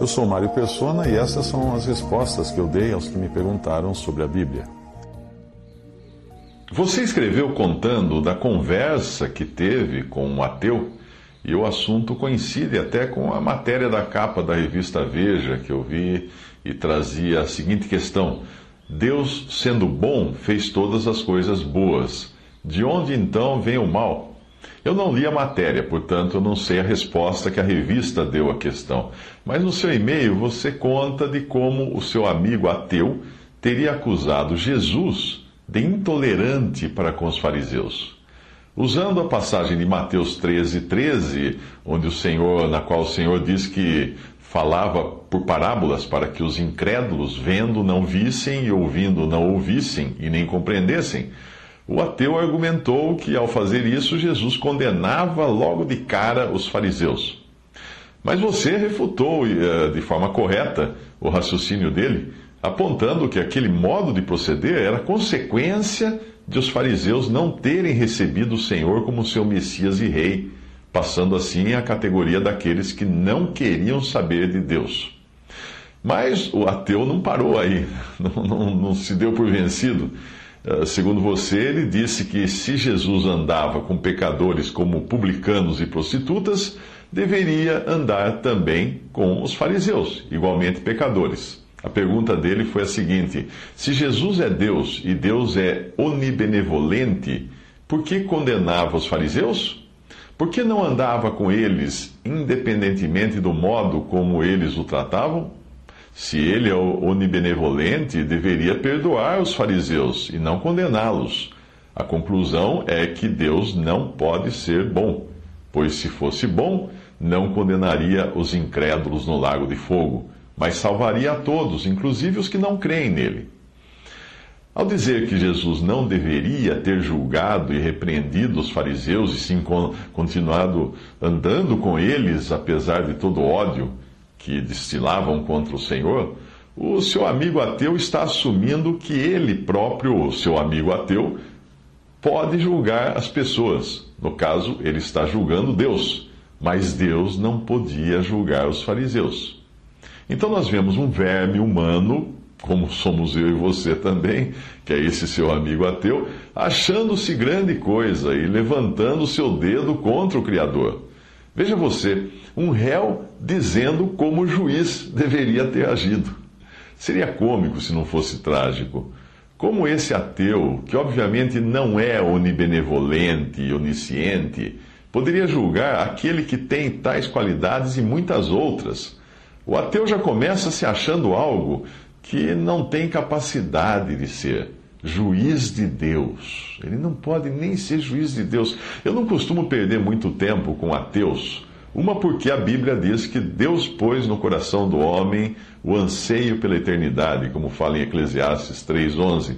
Eu sou Mário Persona e essas são as respostas que eu dei aos que me perguntaram sobre a Bíblia. Você escreveu contando da conversa que teve com um ateu e o assunto coincide até com a matéria da capa da revista Veja que eu vi e trazia a seguinte questão: Deus, sendo bom, fez todas as coisas boas. De onde então vem o mal? Eu não li a matéria, portanto eu não sei a resposta que a revista deu à questão. Mas no seu e-mail você conta de como o seu amigo ateu teria acusado Jesus de intolerante para com os fariseus. Usando a passagem de Mateus 13, 13, onde o Senhor, na qual o Senhor diz que falava por parábolas para que os incrédulos, vendo, não vissem e ouvindo, não ouvissem e nem compreendessem, o ateu argumentou que ao fazer isso, Jesus condenava logo de cara os fariseus. Mas você refutou eh, de forma correta o raciocínio dele, apontando que aquele modo de proceder era consequência de os fariseus não terem recebido o Senhor como seu Messias e Rei, passando assim à categoria daqueles que não queriam saber de Deus. Mas o ateu não parou aí, não, não, não se deu por vencido. Uh, segundo você, ele disse que se Jesus andava com pecadores como publicanos e prostitutas, deveria andar também com os fariseus, igualmente pecadores. A pergunta dele foi a seguinte: se Jesus é Deus e Deus é onibenevolente, por que condenava os fariseus? Por que não andava com eles, independentemente do modo como eles o tratavam? Se ele é onibenevolente, deveria perdoar os fariseus e não condená-los. A conclusão é que Deus não pode ser bom, pois se fosse bom, não condenaria os incrédulos no lago de fogo mas salvaria a todos, inclusive os que não creem nele. Ao dizer que Jesus não deveria ter julgado e repreendido os fariseus e sim continuado andando com eles, apesar de todo ódio que destilavam contra o Senhor, o seu amigo ateu está assumindo que ele próprio, o seu amigo ateu, pode julgar as pessoas. No caso, ele está julgando Deus, mas Deus não podia julgar os fariseus. Então nós vemos um verme humano, como somos eu e você também, que é esse seu amigo ateu, achando-se grande coisa e levantando seu dedo contra o Criador. Veja você, um réu dizendo como o juiz deveria ter agido. Seria cômico se não fosse trágico. Como esse ateu, que obviamente não é onibenevolente e onisciente, poderia julgar aquele que tem tais qualidades e muitas outras o ateu já começa se achando algo que não tem capacidade de ser juiz de Deus. Ele não pode nem ser juiz de Deus. Eu não costumo perder muito tempo com ateus. Uma porque a Bíblia diz que Deus pôs no coração do homem o anseio pela eternidade, como fala em Eclesiastes 3:11.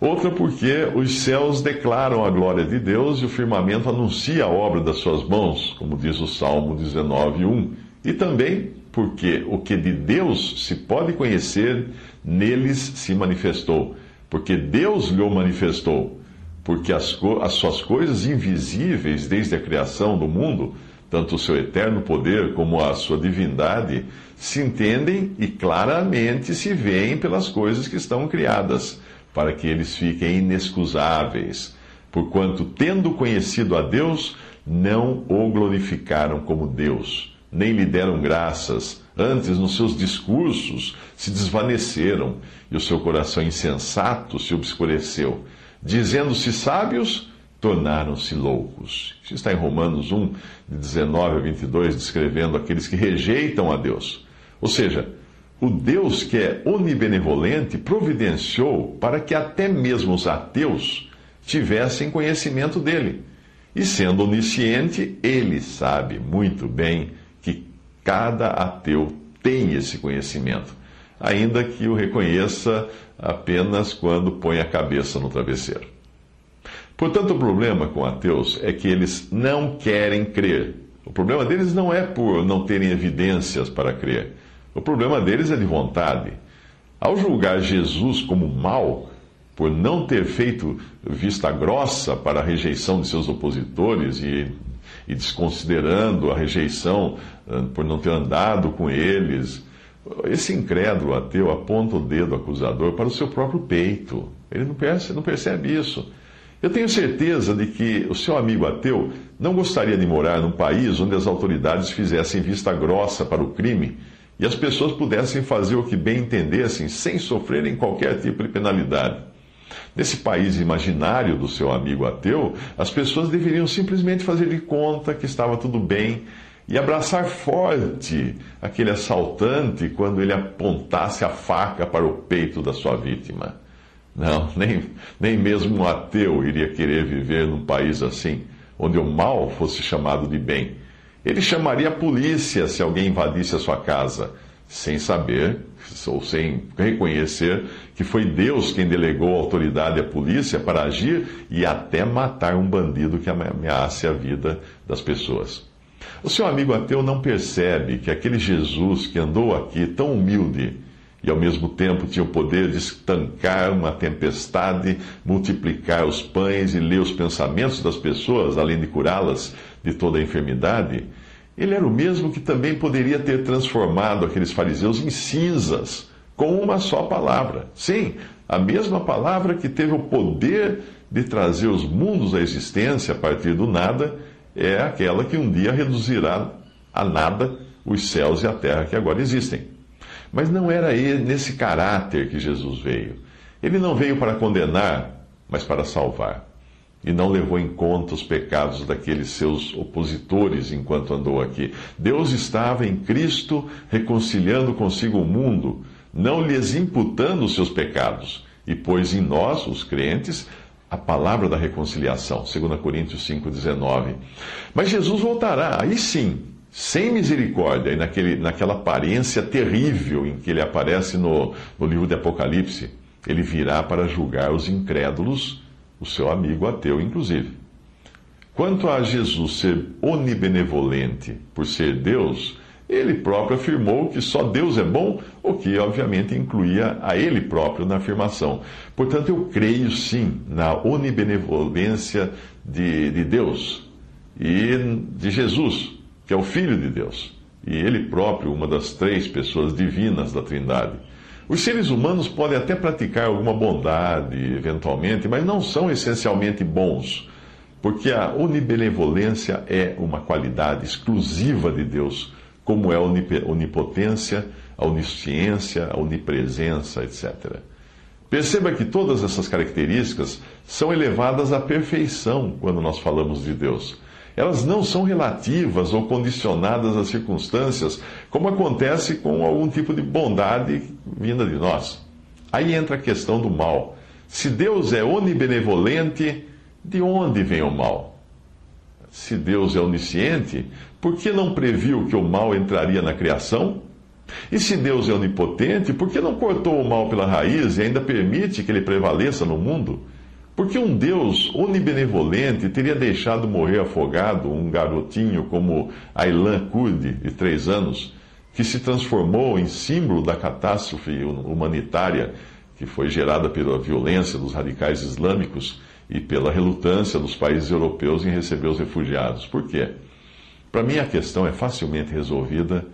Outra porque os céus declaram a glória de Deus e o firmamento anuncia a obra das suas mãos, como diz o Salmo 19:1. E também porque o que de Deus se pode conhecer, neles se manifestou. Porque Deus lhe manifestou. Porque as, as suas coisas invisíveis desde a criação do mundo, tanto o seu eterno poder como a sua divindade, se entendem e claramente se veem pelas coisas que estão criadas, para que eles fiquem inexcusáveis. Porquanto, tendo conhecido a Deus, não o glorificaram como Deus nem lhe deram graças. Antes, nos seus discursos, se desvaneceram e o seu coração insensato se obscureceu. Dizendo-se sábios, tornaram-se loucos. Isso está em Romanos 1, de 19 a 22, descrevendo aqueles que rejeitam a Deus. Ou seja, o Deus que é onibenevolente providenciou para que até mesmo os ateus tivessem conhecimento dele E sendo onisciente, ele sabe muito bem cada ateu tem esse conhecimento, ainda que o reconheça apenas quando põe a cabeça no travesseiro. Portanto, o problema com ateus é que eles não querem crer. O problema deles não é por não terem evidências para crer. O problema deles é de vontade. Ao julgar Jesus como mal, por não ter feito vista grossa para a rejeição de seus opositores e, e desconsiderando a rejeição ah, por não ter andado com eles, esse incrédulo ateu aponta o dedo acusador para o seu próprio peito. Ele não percebe, não percebe isso. Eu tenho certeza de que o seu amigo ateu não gostaria de morar num país onde as autoridades fizessem vista grossa para o crime e as pessoas pudessem fazer o que bem entendessem sem sofrerem qualquer tipo de penalidade. Nesse país imaginário do seu amigo ateu, as pessoas deveriam simplesmente fazer de conta que estava tudo bem e abraçar forte aquele assaltante quando ele apontasse a faca para o peito da sua vítima. Não, nem, nem mesmo um ateu iria querer viver num país assim, onde o mal fosse chamado de bem. Ele chamaria a polícia se alguém invadisse a sua casa sem saber ou sem reconhecer que foi Deus quem delegou autoridade à polícia para agir e até matar um bandido que ameace a vida das pessoas. O seu amigo ateu não percebe que aquele Jesus que andou aqui tão humilde e ao mesmo tempo tinha o poder de estancar uma tempestade, multiplicar os pães e ler os pensamentos das pessoas, além de curá-las de toda a enfermidade, ele era o mesmo que também poderia ter transformado aqueles fariseus em cinzas com uma só palavra. Sim, a mesma palavra que teve o poder de trazer os mundos à existência a partir do nada é aquela que um dia reduzirá a nada os céus e a terra que agora existem. Mas não era nesse caráter que Jesus veio. Ele não veio para condenar, mas para salvar e não levou em conta os pecados daqueles seus opositores enquanto andou aqui. Deus estava em Cristo reconciliando consigo o mundo, não lhes imputando os seus pecados, e pôs em nós, os crentes, a palavra da reconciliação, 2 Coríntios 5,19. Mas Jesus voltará, aí sim, sem misericórdia, e naquele, naquela aparência terrível em que ele aparece no, no livro de Apocalipse. Ele virá para julgar os incrédulos o seu amigo ateu, inclusive. Quanto a Jesus ser onibenevolente por ser Deus, ele próprio afirmou que só Deus é bom, o que obviamente incluía a ele próprio na afirmação. Portanto, eu creio sim na onibenevolência de, de Deus e de Jesus, que é o Filho de Deus, e ele próprio, uma das três pessoas divinas da Trindade. Os seres humanos podem até praticar alguma bondade, eventualmente, mas não são essencialmente bons, porque a onibenevolência é uma qualidade exclusiva de Deus, como é a onipotência, a onisciência, a onipresença, etc. Perceba que todas essas características são elevadas à perfeição quando nós falamos de Deus. Elas não são relativas ou condicionadas às circunstâncias, como acontece com algum tipo de bondade vinda de nós. Aí entra a questão do mal. Se Deus é onibenevolente, de onde vem o mal? Se Deus é onisciente, por que não previu que o mal entraria na criação? E se Deus é onipotente, por que não cortou o mal pela raiz e ainda permite que ele prevaleça no mundo? Porque um Deus onibenevolente teria deixado morrer afogado um garotinho como Aylan Kurdi, de três anos, que se transformou em símbolo da catástrofe humanitária que foi gerada pela violência dos radicais islâmicos e pela relutância dos países europeus em receber os refugiados. Por quê? Para mim, a questão é facilmente resolvida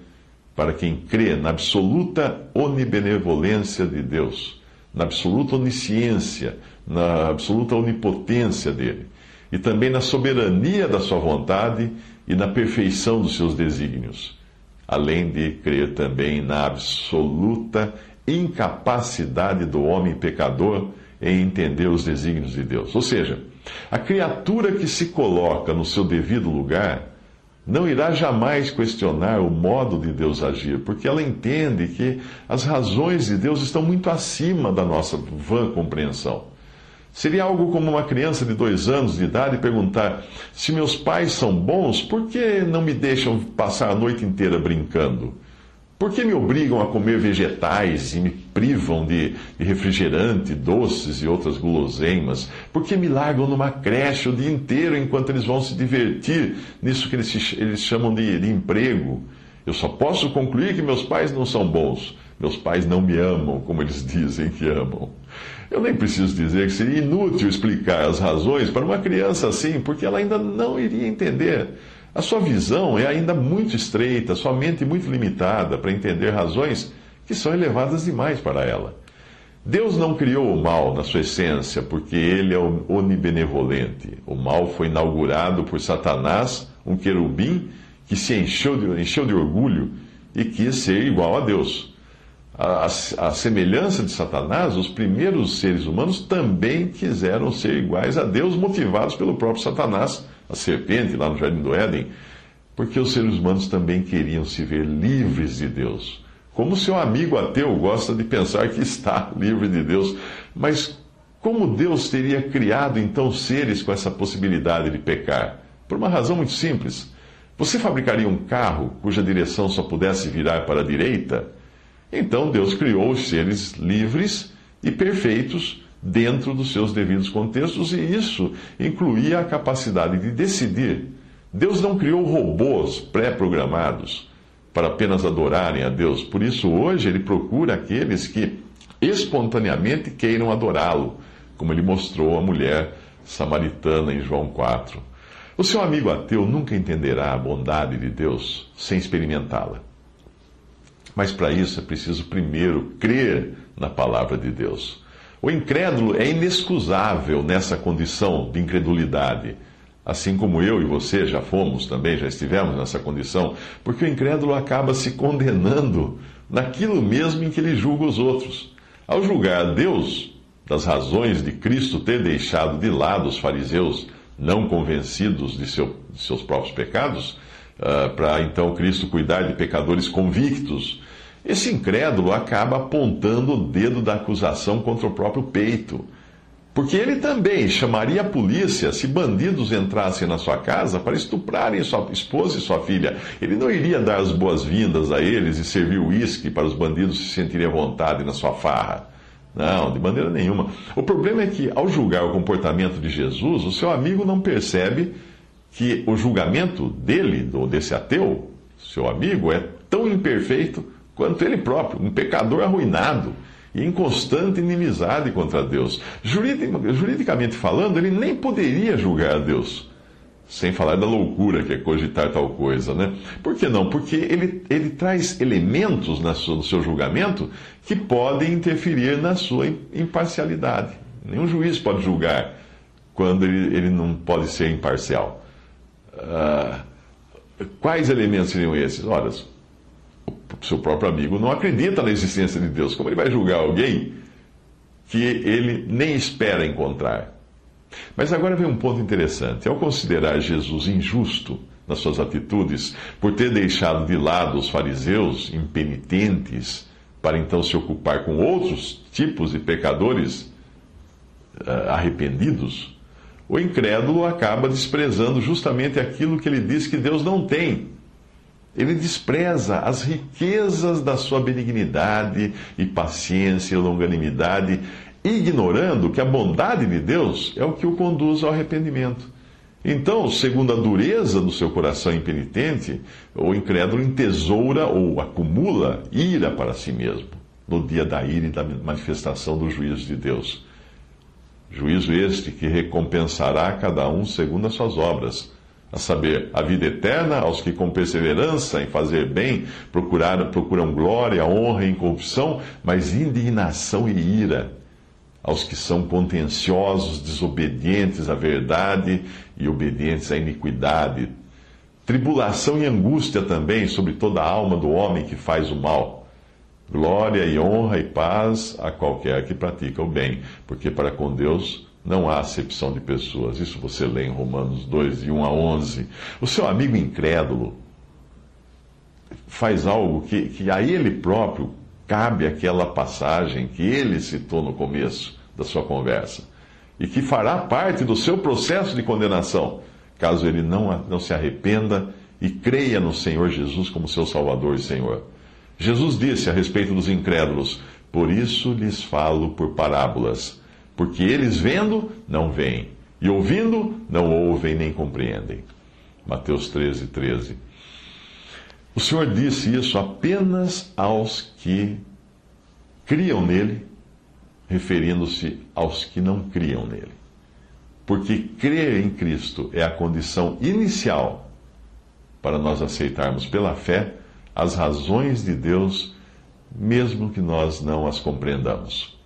para quem crê na absoluta onibenevolência de Deus, na absoluta onisciência, na absoluta onipotência dele, e também na soberania da sua vontade e na perfeição dos seus desígnios, além de crer também na absoluta incapacidade do homem pecador em entender os desígnios de Deus. Ou seja, a criatura que se coloca no seu devido lugar não irá jamais questionar o modo de Deus agir, porque ela entende que as razões de Deus estão muito acima da nossa vã compreensão. Seria algo como uma criança de dois anos de idade perguntar: se meus pais são bons, por que não me deixam passar a noite inteira brincando? Por que me obrigam a comer vegetais e me privam de, refrigerante, doces e outras guloseimas? Por que me largam numa creche o dia inteiro enquanto eles vão se divertir nisso que eles, eles chamam de, de emprego? Eu só posso concluir que meus pais não são bons. Meus pais não me amam como eles dizem que amam. Eu nem preciso dizer que seria inútil explicar as razões para uma criança assim, porque ela ainda não iria entender. A sua visão é ainda muito estreita, sua mente muito limitada para entender razões que são elevadas demais para ela. Deus não criou o mal na sua essência porque ele é onibenevolente. O mal foi inaugurado por Satanás, um querubim que se encheu de, encheu de orgulho e quis ser igual a Deus. A, a, a, semelhança de Satanás, os primeiros seres humanos também quiseram ser iguais a Deus, motivados pelo próprio Satanás, a serpente lá no Jardim do Éden, porque os seres humanos também queriam se ver livres de Deus. Como seu amigo ateu gosta de pensar que está livre de Deus, mas como Deus teria criado então seres com essa possibilidade de pecar? Por uma razão muito simples. Você fabricaria um carro cuja direção só pudesse virar para a direita? Então Deus criou os seres livres e perfeitos dentro dos seus devidos contextos, e isso incluía a capacidade de decidir. Deus não criou robôs pré-programados para apenas adorarem a Deus. Por isso, hoje, ele procura aqueles que espontaneamente queiram adorá-lo, como ele mostrou à mulher samaritana em João 4. O seu amigo ateu nunca entenderá a bondade de Deus sem experimentá-la. Mas para isso é preciso primeiro crer na palavra de Deus. O incrédulo é inexcusável nessa condição de incredulidade, assim como eu e você já fomos também, já estivemos nessa condição, porque o incrédulo acaba se condenando naquilo mesmo em que ele julga os outros. Ao julgar Deus, das razões de Cristo ter deixado de lado os fariseus não convencidos de, seu, de seus próprios pecados, uh, para então Cristo cuidar de pecadores convictos. Esse incrédulo acaba apontando o dedo da acusação contra o próprio peito. Porque ele também chamaria a polícia se bandidos entrassem na sua casa para estuprarem sua esposa e sua filha. Ele não iria dar as boas-vindas a eles e servir uísque para os bandidos se sentirem à vontade na sua farra. Não, de maneira nenhuma. O problema é que, ao julgar o comportamento de Jesus, o seu amigo não percebe que o julgamento dele, do, desse ateu, seu amigo, é tão imperfeito quanto ele próprio, um pecador arruinado e em constante inimizade contra Deus. Juridicamente falando, ele nem poderia julgar a Deus. Sem falar da loucura que é cogitar tal coisa, né? Por que não? Porque ele, ele traz elementos no seu julgamento que podem interferir na sua imparcialidade. Nenhum juiz pode julgar quando ele, ele não pode ser imparcial. Uh, quais elementos seriam esses? Ora, o seu próprio amigo não acredita na existência de Deus. Como ele vai julgar alguém que ele nem espera encontrar? Mas agora vem um ponto interessante. Ao considerar Jesus injusto nas suas atitudes, por ter deixado de lado os fariseus impenitentes, para então se ocupar com outros tipos de pecadores uh, arrependidos, o incrédulo acaba desprezando justamente aquilo que ele diz que Deus não tem. Ele despreza as riquezas da sua benignidade e paciência e longanimidade ignorando que a bondade de Deus é o que o conduz ao arrependimento. Então, segundo a dureza do seu coração impenitente, o incrédulo entesoura ou acumula ira para si mesmo, no dia da ira e da manifestação do juízo de Deus. Juízo este que recompensará cada um segundo as suas obras, a saber, a vida eterna aos que com perseverança em fazer bem procuram, procuram glória, honra e incorrupção, mas indignação e ira aos que são contenciosos, desobedientes à verdade e obedientes à iniquidade. Tribulação e angústia também sobre toda a alma do homem que faz o mal. Glória e honra e paz a qualquer que pratica o bem, porque para com Deus não há acepção de pessoas. Isso você lê em Romanos 2, de 1 a 11. O seu amigo incrédulo faz algo que, que a ele próprio cabe aquela passagem que ele citou no começo da sua conversa. e que fará parte do seu processo de condenação, caso ele não, não se arrependa e creia no Senhor Jesus como seu Salvador e Senhor. Jesus disse a respeito dos incrédulos: Por isso lhes falo por parábolas, porque eles vendo, não veem, e ouvindo, não ouvem nem compreendem. Mateus 13, 13. O Senhor disse isso apenas aos que criam nele referindo-se aos que não criam nele. Porque crer em Cristo é a condição inicial para nós aceitarmos pela fé as razões de Deus, mesmo que nós não as compreendamos.